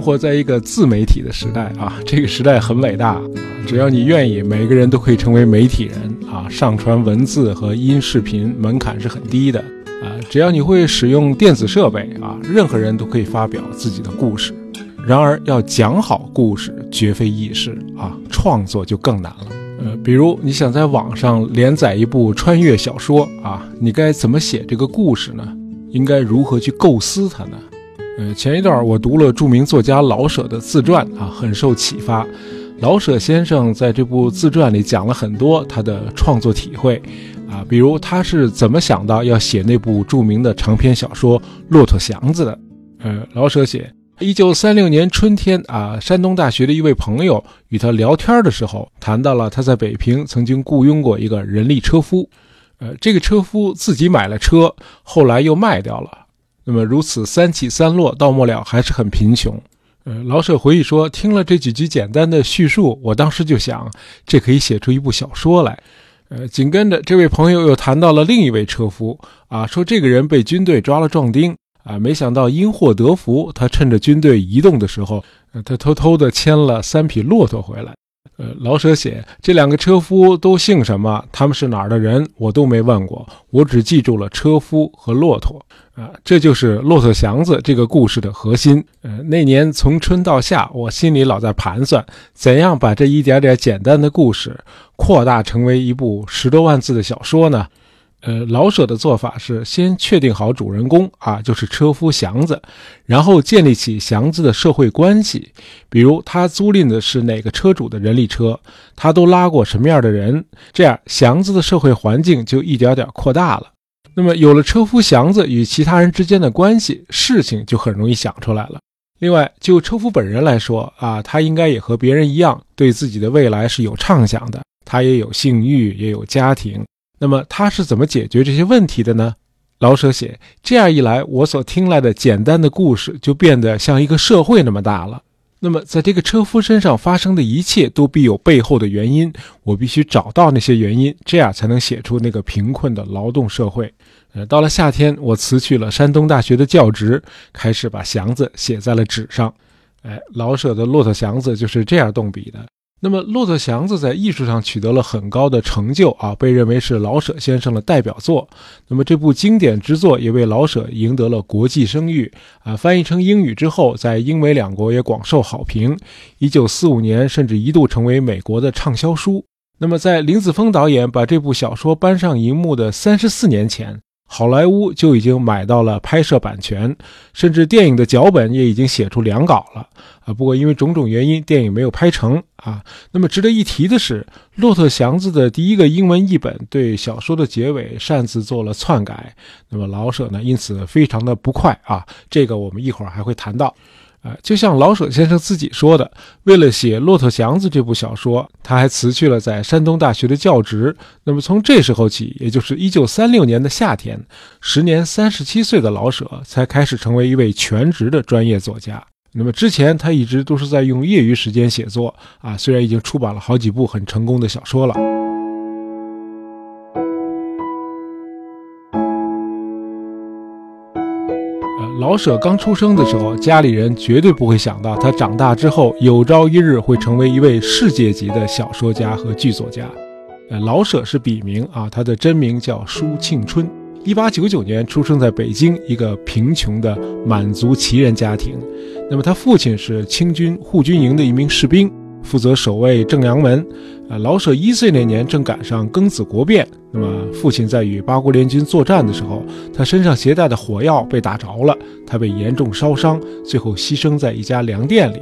生活在一个自媒体的时代啊，这个时代很伟大，只要你愿意，每个人都可以成为媒体人啊。上传文字和音视频门槛是很低的啊，只要你会使用电子设备啊，任何人都可以发表自己的故事。然而，要讲好故事绝非易事啊，创作就更难了。呃，比如你想在网上连载一部穿越小说啊，你该怎么写这个故事呢？应该如何去构思它呢？呃，前一段我读了著名作家老舍的自传啊，很受启发。老舍先生在这部自传里讲了很多他的创作体会啊，比如他是怎么想到要写那部著名的长篇小说《骆驼祥子》的。呃，老舍写，一九三六年春天啊，山东大学的一位朋友与他聊天的时候，谈到了他在北平曾经雇佣过一个人力车夫，呃，这个车夫自己买了车，后来又卖掉了。那么如此三起三落，到末了还是很贫穷。呃，老舍回忆说，听了这几句简单的叙述，我当时就想，这可以写出一部小说来。呃，紧跟着这位朋友又谈到了另一位车夫啊，说这个人被军队抓了壮丁啊，没想到因祸得福，他趁着军队移动的时候，呃，他偷偷的牵了三匹骆驼回来。呃，老舍写这两个车夫都姓什么，他们是哪儿的人，我都没问过，我只记住了车夫和骆驼。啊，这就是《骆驼祥子》这个故事的核心。呃，那年从春到夏，我心里老在盘算，怎样把这一点点简单的故事扩大成为一部十多万字的小说呢？呃，老舍的做法是先确定好主人公啊，就是车夫祥子，然后建立起祥子的社会关系，比如他租赁的是哪个车主的人力车，他都拉过什么样的人，这样祥子的社会环境就一点点扩大了。那么有了车夫祥子与其他人之间的关系，事情就很容易想出来了。另外，就车夫本人来说啊，他应该也和别人一样，对自己的未来是有畅想的。他也有性欲，也有家庭。那么他是怎么解决这些问题的呢？老舍写，这样一来，我所听来的简单的故事就变得像一个社会那么大了。那么，在这个车夫身上发生的一切都必有背后的原因，我必须找到那些原因，这样才能写出那个贫困的劳动社会。呃，到了夏天，我辞去了山东大学的教职，开始把祥子写在了纸上。哎，老舍的《骆驼祥子》就是这样动笔的。那么，《骆驼祥子》在艺术上取得了很高的成就啊，被认为是老舍先生的代表作。那么，这部经典之作也为老舍赢得了国际声誉啊。翻译成英语之后，在英美两国也广受好评。一九四五年，甚至一度成为美国的畅销书。那么，在林子峰导演把这部小说搬上荧幕的三十四年前。好莱坞就已经买到了拍摄版权，甚至电影的脚本也已经写出两稿了啊。不过因为种种原因，电影没有拍成啊。那么值得一提的是，《骆驼祥子》的第一个英文译本对小说的结尾擅自做了篡改，那么老舍呢因此非常的不快啊。这个我们一会儿还会谈到。啊，就像老舍先生自己说的，为了写《骆驼祥子》这部小说，他还辞去了在山东大学的教职。那么从这时候起，也就是一九三六年的夏天，时年三十七岁的老舍才开始成为一位全职的专业作家。那么之前他一直都是在用业余时间写作啊，虽然已经出版了好几部很成功的小说了。老舍刚出生的时候，家里人绝对不会想到他长大之后有朝一日会成为一位世界级的小说家和剧作家。呃，老舍是笔名啊，他的真名叫舒庆春。一八九九年出生在北京一个贫穷的满族旗人家庭。那么他父亲是清军护军营的一名士兵。负责守卫正阳门，啊，老舍一岁那年正赶上庚子国变，那么父亲在与八国联军作战的时候，他身上携带的火药被打着了，他被严重烧伤，最后牺牲在一家粮店里。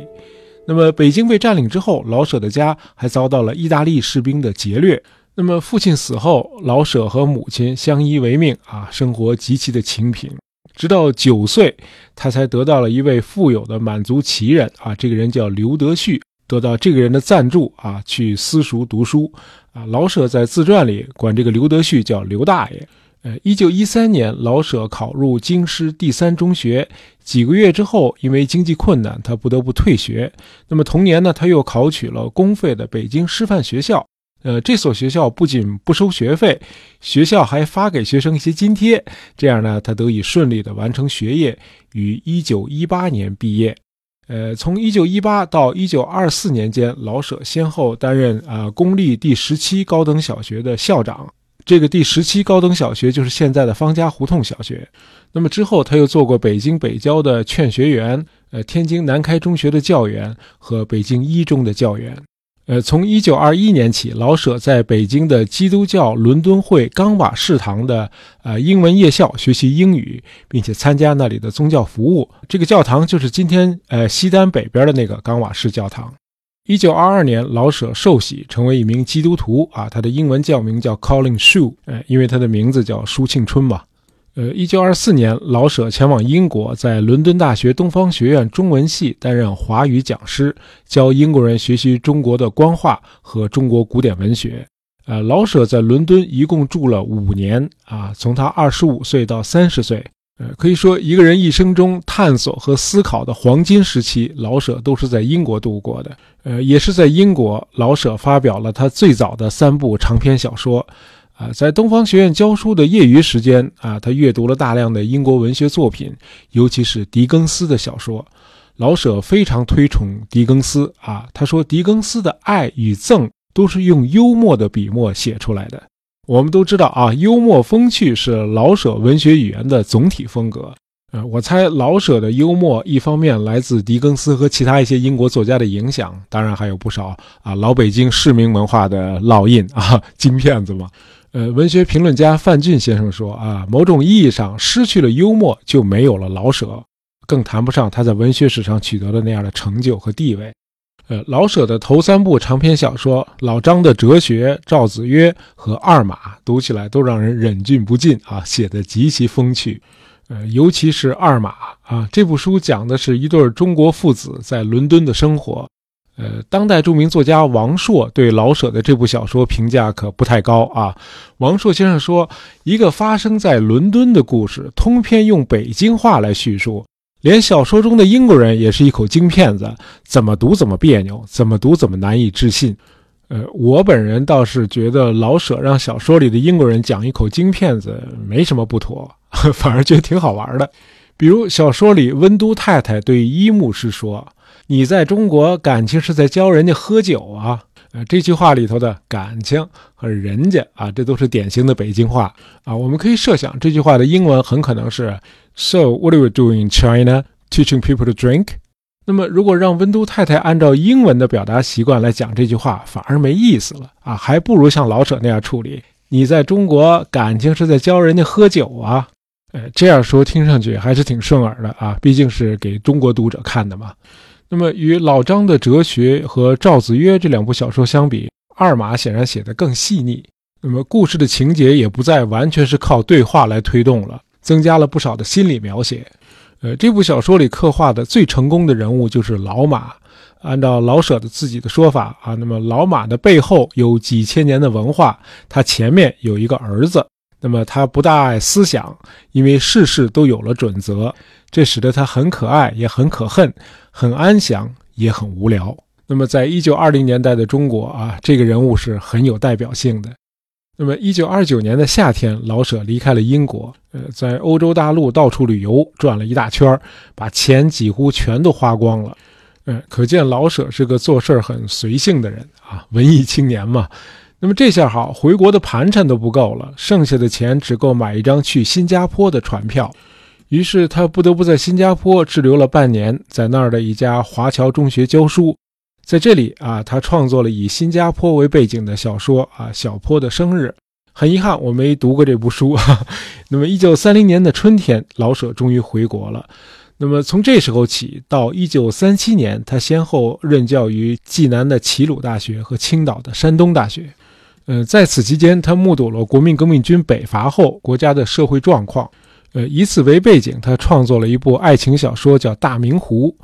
那么北京被占领之后，老舍的家还遭到了意大利士兵的劫掠。那么父亲死后，老舍和母亲相依为命，啊，生活极其的清贫。直到九岁，他才得到了一位富有的满族旗人，啊，这个人叫刘德旭。得到这个人的赞助啊，去私塾读书啊。老舍在自传里管这个刘德旭叫刘大爷。呃，一九一三年，老舍考入京师第三中学，几个月之后，因为经济困难，他不得不退学。那么同年呢，他又考取了公费的北京师范学校。呃，这所学校不仅不收学费，学校还发给学生一些津贴。这样呢，他得以顺利的完成学业，于一九一八年毕业。呃，从一九一八到一九二四年间，老舍先后担任啊公立第十七高等小学的校长。这个第十七高等小学就是现在的方家胡同小学。那么之后，他又做过北京北郊的劝学员，呃，天津南开中学的教员和北京一中的教员。呃，从一九二一年起，老舍在北京的基督教伦敦会冈瓦士堂的呃英文夜校学习英语，并且参加那里的宗教服务。这个教堂就是今天呃西单北边的那个冈瓦士教堂。一九二二年，老舍受洗成为一名基督徒啊，他的英文教名叫 Colin Shu，呃，因为他的名字叫舒庆春嘛。呃，一九二四年，老舍前往英国，在伦敦大学东方学院中文系担任华语讲师，教英国人学习中国的官话和中国古典文学。呃，老舍在伦敦一共住了五年啊，从他二十五岁到三十岁，呃，可以说一个人一生中探索和思考的黄金时期，老舍都是在英国度过的。呃，也是在英国，老舍发表了他最早的三部长篇小说。啊，在东方学院教书的业余时间啊，他阅读了大量的英国文学作品，尤其是狄更斯的小说。老舍非常推崇狄更斯啊，他说狄更斯的爱与憎都是用幽默的笔墨写出来的。我们都知道啊，幽默风趣是老舍文学语言的总体风格。呃，我猜老舍的幽默一方面来自狄更斯和其他一些英国作家的影响，当然还有不少啊老北京市民文化的烙印啊 金片子嘛。呃，文学评论家范俊先生说：“啊，某种意义上，失去了幽默，就没有了老舍，更谈不上他在文学史上取得的那样的成就和地位。”呃，老舍的头三部长篇小说《老张的哲学》《赵子曰》和《二马》，读起来都让人忍俊不禁啊，写得极其风趣。呃，尤其是《二马》啊，这部书讲的是一对中国父子在伦敦的生活。呃，当代著名作家王朔对老舍的这部小说评价可不太高啊。王朔先生说，一个发生在伦敦的故事，通篇用北京话来叙述，连小说中的英国人也是一口京片子，怎么读怎么别扭，怎么读怎么难以置信。呃，我本人倒是觉得老舍让小说里的英国人讲一口京片子没什么不妥，反而觉得挺好玩的。比如小说里温都太太对伊牧师说。你在中国感情是在教人家喝酒啊？呃，这句话里头的感情和人家啊，这都是典型的北京话啊。我们可以设想，这句话的英文很可能是 “So what are you doing in China, teaching people to drink？” 那么，如果让温都太太按照英文的表达习惯来讲这句话，反而没意思了啊，还不如像老舍那样处理。你在中国感情是在教人家喝酒啊？呃，这样说听上去还是挺顺耳的啊，毕竟是给中国读者看的嘛。那么，与老张的哲学和赵子曰这两部小说相比，二马显然写得更细腻。那么，故事的情节也不再完全是靠对话来推动了，增加了不少的心理描写。呃，这部小说里刻画的最成功的人物就是老马。按照老舍的自己的说法啊，那么老马的背后有几千年的文化，他前面有一个儿子。那么他不大爱思想，因为事事都有了准则，这使得他很可爱，也很可恨，很安详，也很无聊。那么在一九二零年代的中国啊，这个人物是很有代表性的。那么一九二九年的夏天，老舍离开了英国，呃，在欧洲大陆到处旅游，转了一大圈，把钱几乎全都花光了。嗯，可见老舍是个做事很随性的人啊，文艺青年嘛。那么这下好，回国的盘缠都不够了，剩下的钱只够买一张去新加坡的船票。于是他不得不在新加坡滞留了半年，在那儿的一家华侨中学教书。在这里啊，他创作了以新加坡为背景的小说啊，《小坡的生日》。很遗憾，我没读过这部书。那么，一九三零年的春天，老舍终于回国了。那么从这时候起到一九三七年，他先后任教于济南的齐鲁大学和青岛的山东大学。呃，在此期间，他目睹了国民革命军北伐后国家的社会状况。呃，以此为背景，他创作了一部爱情小说，叫《大明湖》。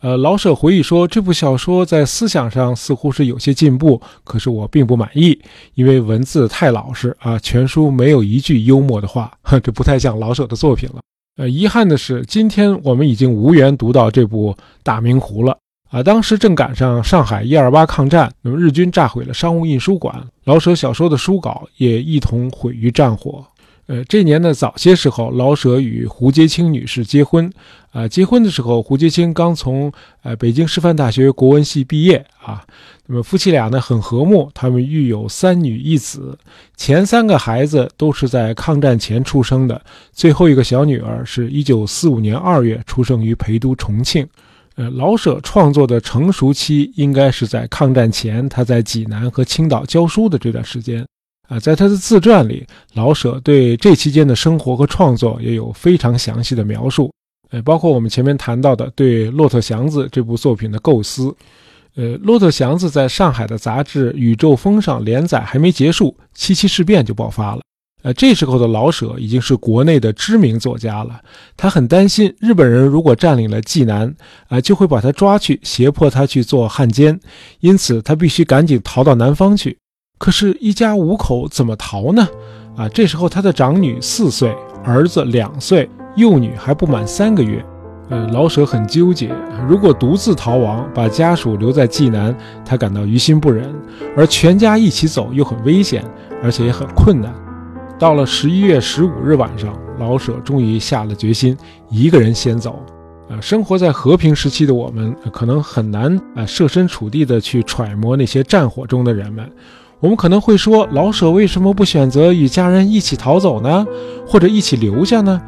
呃，老舍回忆说，这部小说在思想上似乎是有些进步，可是我并不满意，因为文字太老实啊，全书没有一句幽默的话，这不太像老舍的作品了。呃，遗憾的是，今天我们已经无缘读到这部《大明湖》了。啊，当时正赶上上海一二八抗战，那么日军炸毁了商务印书馆，老舍小说的书稿也一同毁于战火。呃，这年呢，早些时候，老舍与胡洁清女士结婚。啊，结婚的时候，胡洁清刚从呃北京师范大学国文系毕业啊。那么夫妻俩呢很和睦，他们育有三女一子。前三个孩子都是在抗战前出生的，最后一个小女儿是一九四五年二月出生于陪都重庆。呃，老舍创作的成熟期应该是在抗战前，他在济南和青岛教书的这段时间。啊，在他的自传里，老舍对这期间的生活和创作也有非常详细的描述。呃，包括我们前面谈到的对《骆驼祥子》这部作品的构思。呃，《骆驼祥子》在上海的杂志《宇宙风》上连载还没结束，七七事变就爆发了。呃，这时候的老舍已经是国内的知名作家了。他很担心日本人如果占领了济南，啊，就会把他抓去胁迫他去做汉奸，因此他必须赶紧逃到南方去。可是，一家五口怎么逃呢？啊，这时候他的长女四岁，儿子两岁，幼女还不满三个月。呃，老舍很纠结，如果独自逃亡，把家属留在济南，他感到于心不忍；而全家一起走又很危险，而且也很困难。到了十一月十五日晚上，老舍终于下了决心，一个人先走。呃，生活在和平时期的我们，可能很难啊设身处地的去揣摩那些战火中的人们。我们可能会说，老舍为什么不选择与家人一起逃走呢？或者一起留下呢？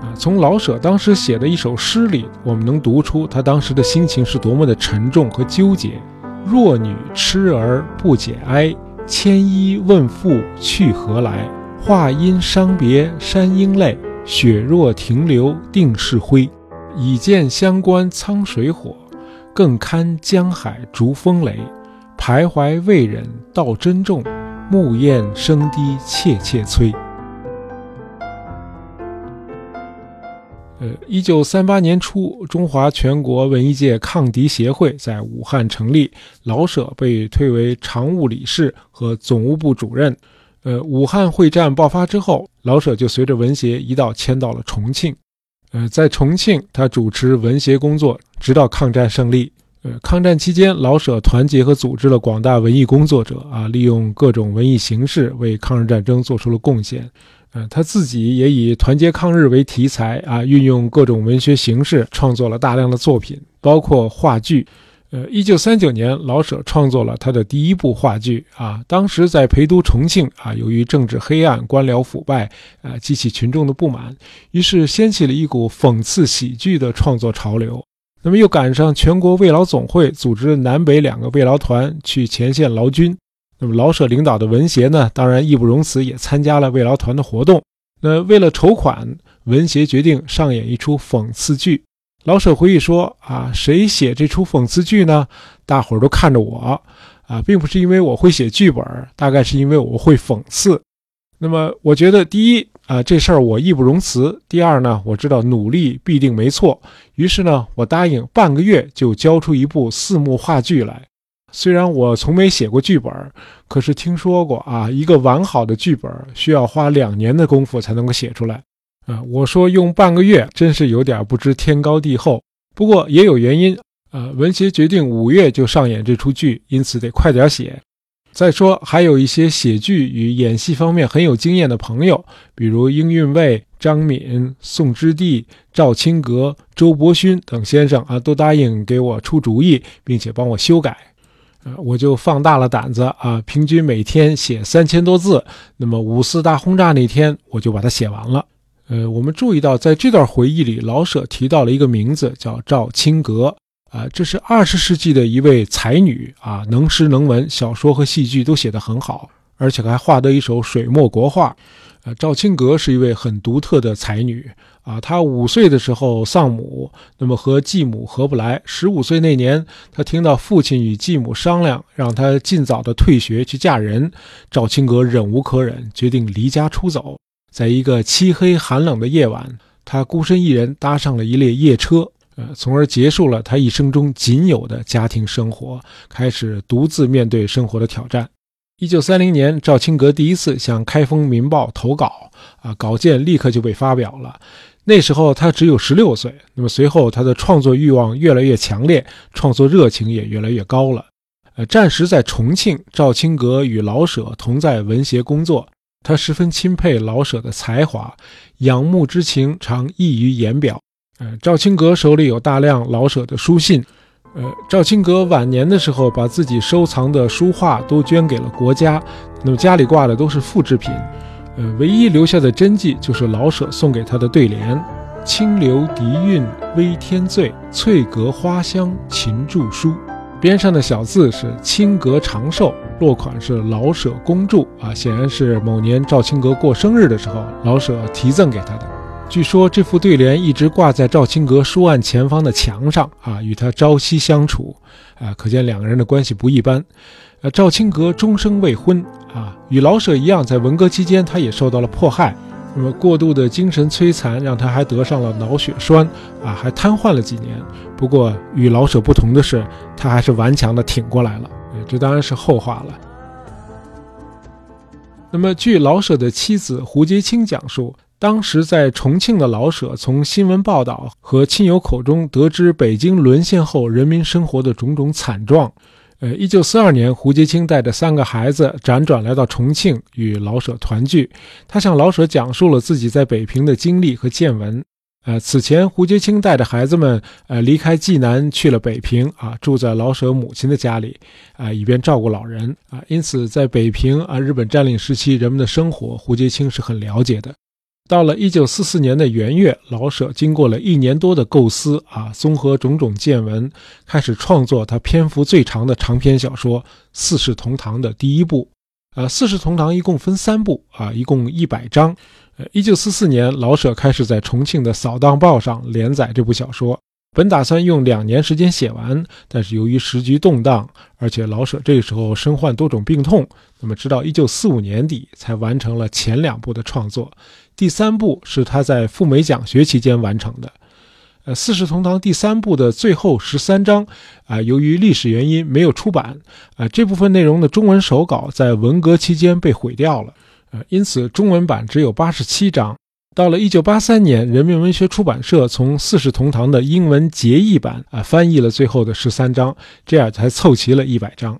啊，从老舍当时写的一首诗里，我们能读出他当时的心情是多么的沉重和纠结。弱女痴儿不解哀，牵衣问父去何来？话音伤别山鹰泪，雪若停留定是灰。已见乡关苍水火，更堪江海逐风雷。徘徊未忍道珍重，暮雁声低切切催。呃，一九三八年初，中华全国文艺界抗敌协会在武汉成立，老舍被推为常务理事和总务部主任。呃，武汉会战爆发之后，老舍就随着文协一道迁到了重庆。呃，在重庆，他主持文协工作，直到抗战胜利。呃，抗战期间，老舍团结和组织了广大文艺工作者啊，利用各种文艺形式为抗日战争做出了贡献。呃，他自己也以团结抗日为题材啊，运用各种文学形式创作了大量的作品，包括话剧。呃，一九三九年，老舍创作了他的第一部话剧啊。当时在陪都重庆啊，由于政治黑暗、官僚腐败啊，激起群众的不满，于是掀起了一股讽刺喜剧的创作潮流。那么又赶上全国慰劳总会组织南北两个慰劳团去前线劳军，那么老舍领导的文协呢，当然义不容辞，也参加了慰劳团的活动。那为了筹款，文协决定上演一出讽刺剧。老舍回忆说：“啊，谁写这出讽刺剧呢？大伙儿都看着我，啊，并不是因为我会写剧本，大概是因为我会讽刺。那么我觉得，第一。”啊，这事儿我义不容辞。第二呢，我知道努力必定没错，于是呢，我答应半个月就交出一部四幕话剧来。虽然我从没写过剧本，可是听说过啊，一个完好的剧本需要花两年的功夫才能够写出来。啊，我说用半个月，真是有点不知天高地厚。不过也有原因，呃，文协决定五月就上演这出剧，因此得快点写。再说，还有一些写剧与演戏方面很有经验的朋友，比如英运卫、张敏、宋之弟、赵青阁、周伯勋等先生啊，都答应给我出主意，并且帮我修改。呃，我就放大了胆子啊，平均每天写三千多字。那么五四大轰炸那天，我就把它写完了。呃，我们注意到，在这段回忆里，老舍提到了一个名字，叫赵青阁。啊，这是二十世纪的一位才女啊，能诗能文，小说和戏剧都写得很好，而且还画得一手水墨国画。呃，赵青阁是一位很独特的才女啊。她五岁的时候丧母，那么和继母合不来。十五岁那年，她听到父亲与继母商量，让她尽早的退学去嫁人。赵青阁忍无可忍，决定离家出走。在一个漆黑寒冷的夜晚，她孤身一人搭上了一列夜车。从而结束了他一生中仅有的家庭生活，开始独自面对生活的挑战。一九三零年，赵青阁第一次向《开封民报》投稿，啊，稿件立刻就被发表了。那时候他只有十六岁。那么随后，他的创作欲望越来越强烈，创作热情也越来越高了。呃，暂时在重庆，赵青阁与老舍同在文协工作。他十分钦佩老舍的才华，仰慕之情常溢于言表。呃，赵青阁手里有大量老舍的书信。呃，赵青阁晚年的时候，把自己收藏的书画都捐给了国家，那么家里挂的都是复制品。呃，唯一留下的真迹就是老舍送给他的对联：“清流笛韵微天醉，翠阁花香琴著书。”边上的小字是“青阁长寿”，落款是老舍恭祝啊，显然是某年赵青阁过生日的时候，老舍题赠给他的。据说这副对联一直挂在赵青阁书案前方的墙上啊，与他朝夕相处啊，可见两个人的关系不一般。呃，赵青阁终生未婚啊，与老舍一样，在文革期间他也受到了迫害。那么过度的精神摧残让他还得上了脑血栓啊，还瘫痪了几年。不过与老舍不同的是，他还是顽强的挺过来了。这当然是后话了。那么据老舍的妻子胡洁清讲述，当时在重庆的老舍从新闻报道和亲友口中得知北京沦陷后人民生活的种种惨状。呃，一九四二年，胡洁清带着三个孩子辗转来到重庆，与老舍团聚。他向老舍讲述了自己在北平的经历和见闻。呃，此前胡洁清带着孩子们，呃，离开济南去了北平，啊，住在老舍母亲的家里，啊，以便照顾老人，啊，因此在北平啊，日本占领时期人们的生活，胡洁清是很了解的。到了一九四四年的元月，老舍经过了一年多的构思啊，综合种种见闻，开始创作他篇幅最长的长篇小说《四世同堂》的第一部。呃，《四世同堂》一共分三部啊，一共一百章。呃，一九四四年，老舍开始在重庆的《扫荡报》上连载这部小说。本打算用两年时间写完，但是由于时局动荡，而且老舍这时候身患多种病痛，那么直到一九四五年底才完成了前两部的创作。第三部是他在赴美讲学期间完成的。呃，《四世同堂》第三部的最后十三章啊，由于历史原因没有出版啊，这部分内容的中文手稿在文革期间被毁掉了，呃，因此中文版只有八十七章。到了一九八三年，人民文学出版社从《四世同堂》的英文结译版啊翻译了最后的十三章，这样才凑齐了一百章。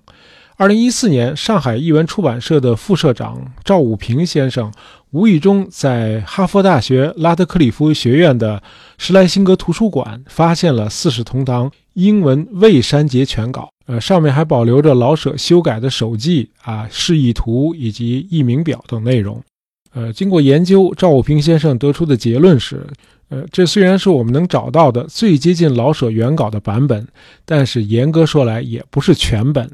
二零一四年，上海译文出版社的副社长赵武平先生无意中在哈佛大学拉德克里夫学院的施莱辛格图书馆发现了《四世同堂》英文未删节全稿，呃，上面还保留着老舍修改的手记啊、示意图以及译名表等内容。呃，经过研究，赵武平先生得出的结论是：呃，这虽然是我们能找到的最接近老舍原稿的版本，但是严格说来也不是全本，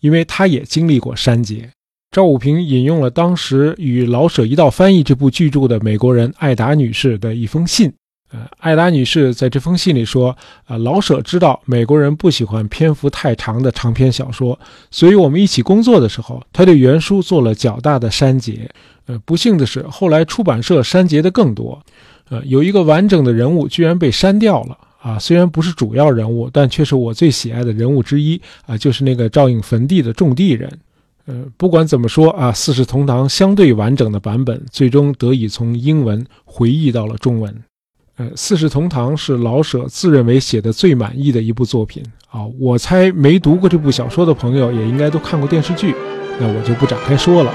因为他也经历过删节。赵武平引用了当时与老舍一道翻译这部巨著的美国人艾达女士的一封信。呃，艾达女士在这封信里说：“啊，老舍知道美国人不喜欢篇幅太长的长篇小说，所以我们一起工作的时候，他对原书做了较大的删节。呃，不幸的是，后来出版社删节的更多。呃，有一个完整的人物居然被删掉了。啊，虽然不是主要人物，但却是我最喜爱的人物之一。啊，就是那个照应坟地的种地人。呃，不管怎么说啊，《四世同堂》相对完整的版本，最终得以从英文回忆到了中文。”呃，《四世同堂》是老舍自认为写的最满意的一部作品啊！我猜没读过这部小说的朋友也应该都看过电视剧，那我就不展开说了。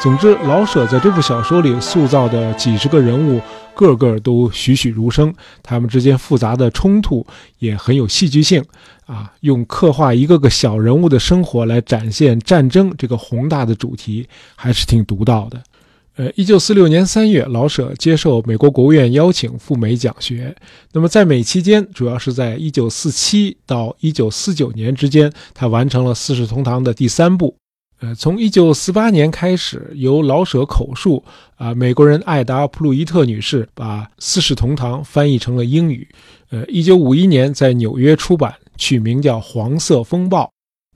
总之，老舍在这部小说里塑造的几十个人物。个个都栩栩如生，他们之间复杂的冲突也很有戏剧性啊！用刻画一个个小人物的生活来展现战争这个宏大的主题，还是挺独到的。呃，一九四六年三月，老舍接受美国国务院邀请赴美讲学。那么在美期间，主要是在一九四七到一九四九年之间，他完成了《四世同堂》的第三部。呃，从一九四八年开始，由老舍口述，啊，美国人艾达·普鲁伊特女士把《四世同堂》翻译成了英语。呃，一九五一年在纽约出版，取名叫《黄色风暴》。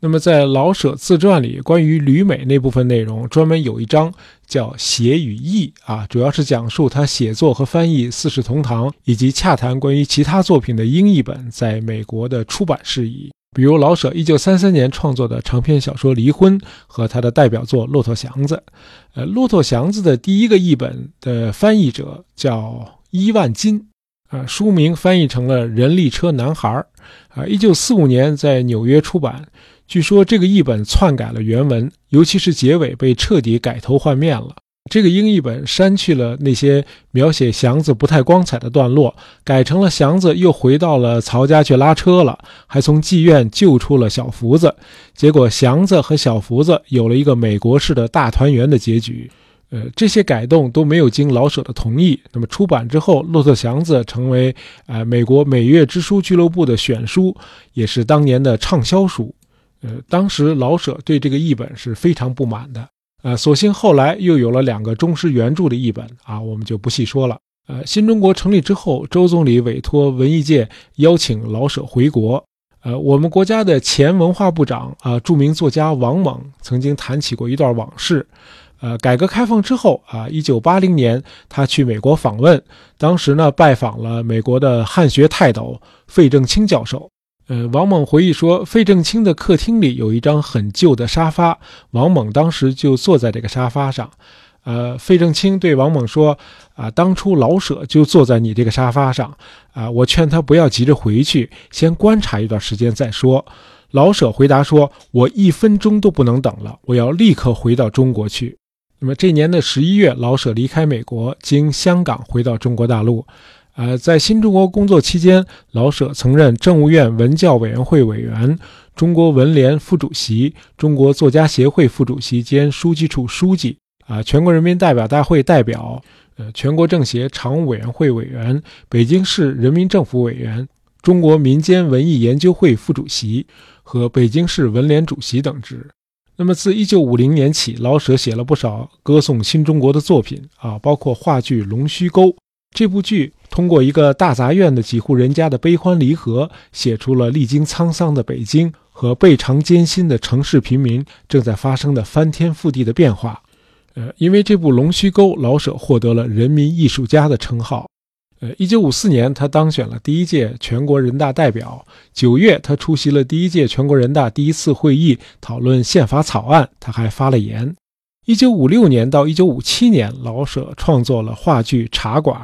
那么在老舍自传里，关于旅美那部分内容，专门有一章叫《写与译》，啊，主要是讲述他写作和翻译《四世同堂》，以及洽谈关于其他作品的英译本在美国的出版事宜。比如老舍一九三三年创作的长篇小说《离婚》和他的代表作《骆驼祥子》，呃，《骆驼祥子》的第一个译本的翻译者叫伊万金，啊，书名翻译成了《人力车男孩》，啊，一九四五年在纽约出版。据说这个译本篡改了原文，尤其是结尾被彻底改头换面了。这个英译本删去了那些描写祥子不太光彩的段落，改成了祥子又回到了曹家去拉车了，还从妓院救出了小福子。结果祥子和小福子有了一个美国式的大团圆的结局。呃，这些改动都没有经老舍的同意。那么出版之后，《骆驼祥子》成为呃美国美月之书俱乐部的选书，也是当年的畅销书。呃，当时老舍对这个译本是非常不满的。呃，所幸后来又有了两个忠实原著的译本啊，我们就不细说了。呃，新中国成立之后，周总理委托文艺界邀请老舍回国。呃，我们国家的前文化部长啊，著名作家王蒙曾经谈起过一段往事。呃，改革开放之后啊，一九八零年，他去美国访问，当时呢，拜访了美国的汉学泰斗费正清教授。呃，王猛回忆说，费正清的客厅里有一张很旧的沙发，王猛当时就坐在这个沙发上。呃，费正清对王猛说：“啊，当初老舍就坐在你这个沙发上，啊，我劝他不要急着回去，先观察一段时间再说。”老舍回答说：“我一分钟都不能等了，我要立刻回到中国去。”那么这年的十一月，老舍离开美国，经香港回到中国大陆。呃，在新中国工作期间，老舍曾任政务院文教委员会委员、中国文联副主席、中国作家协会副主席兼书记处书记，啊，全国人民代表大会代表，呃，全国政协常务委员会委员、北京市人民政府委员、中国民间文艺研究会副主席和北京市文联主席等职。那么，自1950年起，老舍写了不少歌颂新中国的作品啊，包括话剧《龙须沟》。这部剧通过一个大杂院的几户人家的悲欢离合，写出了历经沧桑的北京和倍尝艰辛的城市平民正在发生的翻天覆地的变化。呃，因为这部《龙须沟》，老舍获得了人民艺术家的称号。呃，一九五四年，他当选了第一届全国人大代表。九月，他出席了第一届全国人大第一次会议，讨论宪法草案。他还发了言。一九五六年到一九五七年，老舍创作了话剧《茶馆》。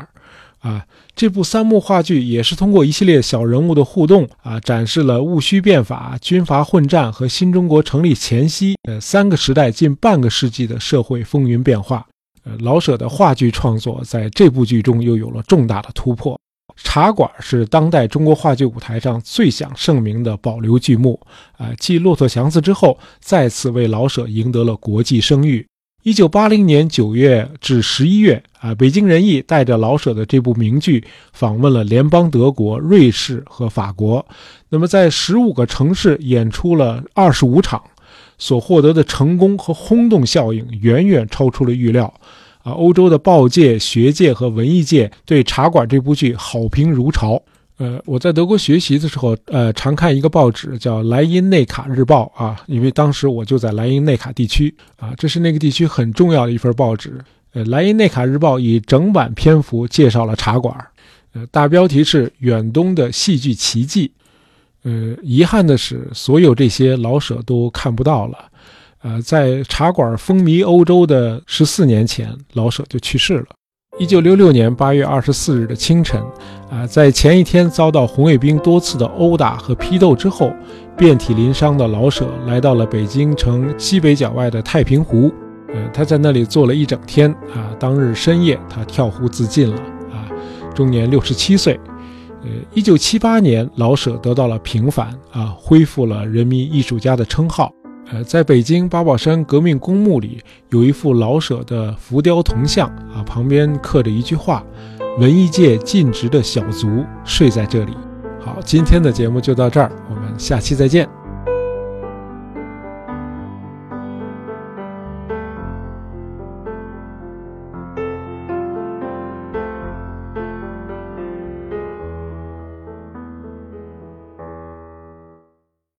啊，这部三幕话剧也是通过一系列小人物的互动啊，展示了戊戌变法、军阀混战和新中国成立前夕呃三个时代近半个世纪的社会风云变化。呃老舍的话剧创作在这部剧中又有了重大的突破。《茶馆》是当代中国话剧舞台上最享盛名的保留剧目，啊，继《骆驼祥子》之后，再次为老舍赢得了国际声誉。一九八零年九月至十一月，啊，北京人艺带着老舍的这部名剧访问了联邦德国、瑞士和法国，那么在十五个城市演出了二十五场。所获得的成功和轰动效应远远超出了预料，啊，欧洲的报界、学界和文艺界对《茶馆》这部剧好评如潮。呃，我在德国学习的时候，呃，常看一个报纸叫《莱茵内卡日报》啊，因为当时我就在莱茵内卡地区啊，这是那个地区很重要的一份报纸。呃，《莱茵内卡日报》以整版篇幅介绍了《茶馆》，呃，大标题是“远东的戏剧奇迹”。呃，遗憾的是，所有这些老舍都看不到了。呃，在茶馆风靡欧洲的十四年前，老舍就去世了。一九六六年八月二十四日的清晨，啊，在前一天遭到红卫兵多次的殴打和批斗之后，遍体鳞伤的老舍来到了北京城西北角外的太平湖。呃，他在那里坐了一整天。啊，当日深夜，他跳湖自尽了。啊，终年六十七岁。呃，一九七八年，老舍得到了平反啊，恢复了人民艺术家的称号。呃，在北京八宝山革命公墓里有一副老舍的浮雕铜像啊，旁边刻着一句话：“文艺界尽职的小卒睡在这里。”好，今天的节目就到这儿，我们下期再见。